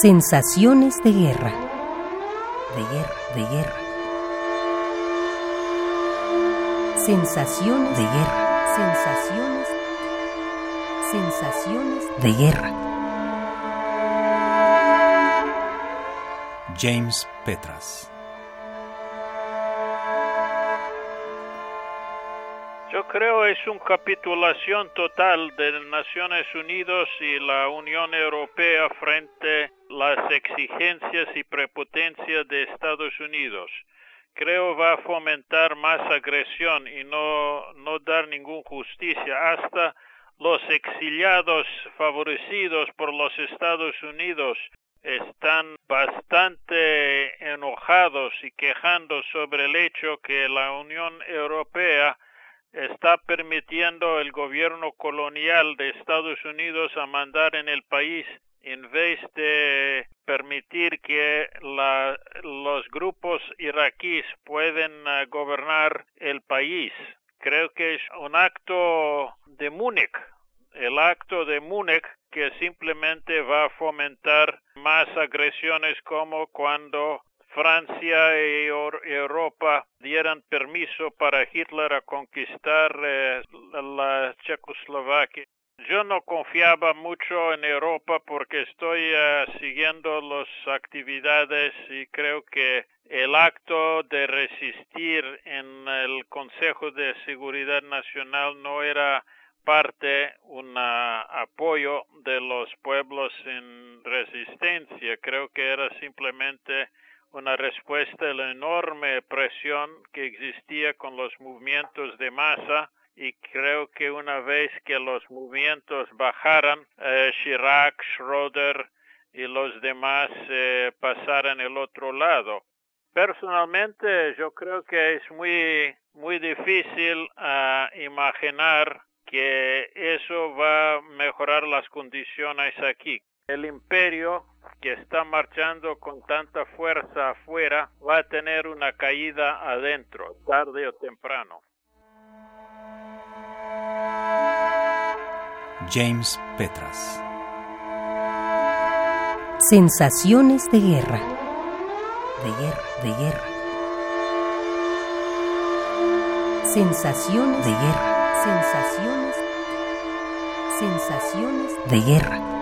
Sensaciones de guerra. De guerra, de guerra. Sensaciones de guerra. Sensaciones. Sensaciones de guerra. James Petras. Yo creo es una capitulación total de Naciones Unidas y la Unión Europea frente las exigencias y prepotencia de Estados Unidos. Creo va a fomentar más agresión y no, no dar ninguna justicia. Hasta los exiliados favorecidos por los Estados Unidos están bastante enojados y quejando sobre el hecho que la Unión Europea está permitiendo el gobierno colonial de Estados Unidos a mandar en el país en vez de permitir que los grupos iraquíes pueden eh, gobernar el país. Creo que es un acto de Múnich, el acto de Múnich que simplemente va a fomentar más agresiones como cuando Francia y Europa dieran permiso para Hitler a conquistar eh, la Checoslovaquia. Yo no confiaba mucho en Europa porque estoy eh, siguiendo las actividades y creo que el acto de resistir en el Consejo de Seguridad Nacional no era parte un apoyo de los pueblos en resistencia. Creo que era simplemente una respuesta a la enorme presión que existía con los movimientos de masa y creo que una vez que los movimientos bajaran, eh, Chirac, Schroeder y los demás eh, pasaran el otro lado. Personalmente yo creo que es muy muy difícil uh, imaginar que eso va a mejorar las condiciones aquí. El imperio que está marchando con tanta fuerza afuera va a tener una caída adentro, tarde o temprano. James Petras. Sensaciones de guerra. De guerra, de guerra. Sensaciones de guerra. Sensaciones. Sensaciones de guerra.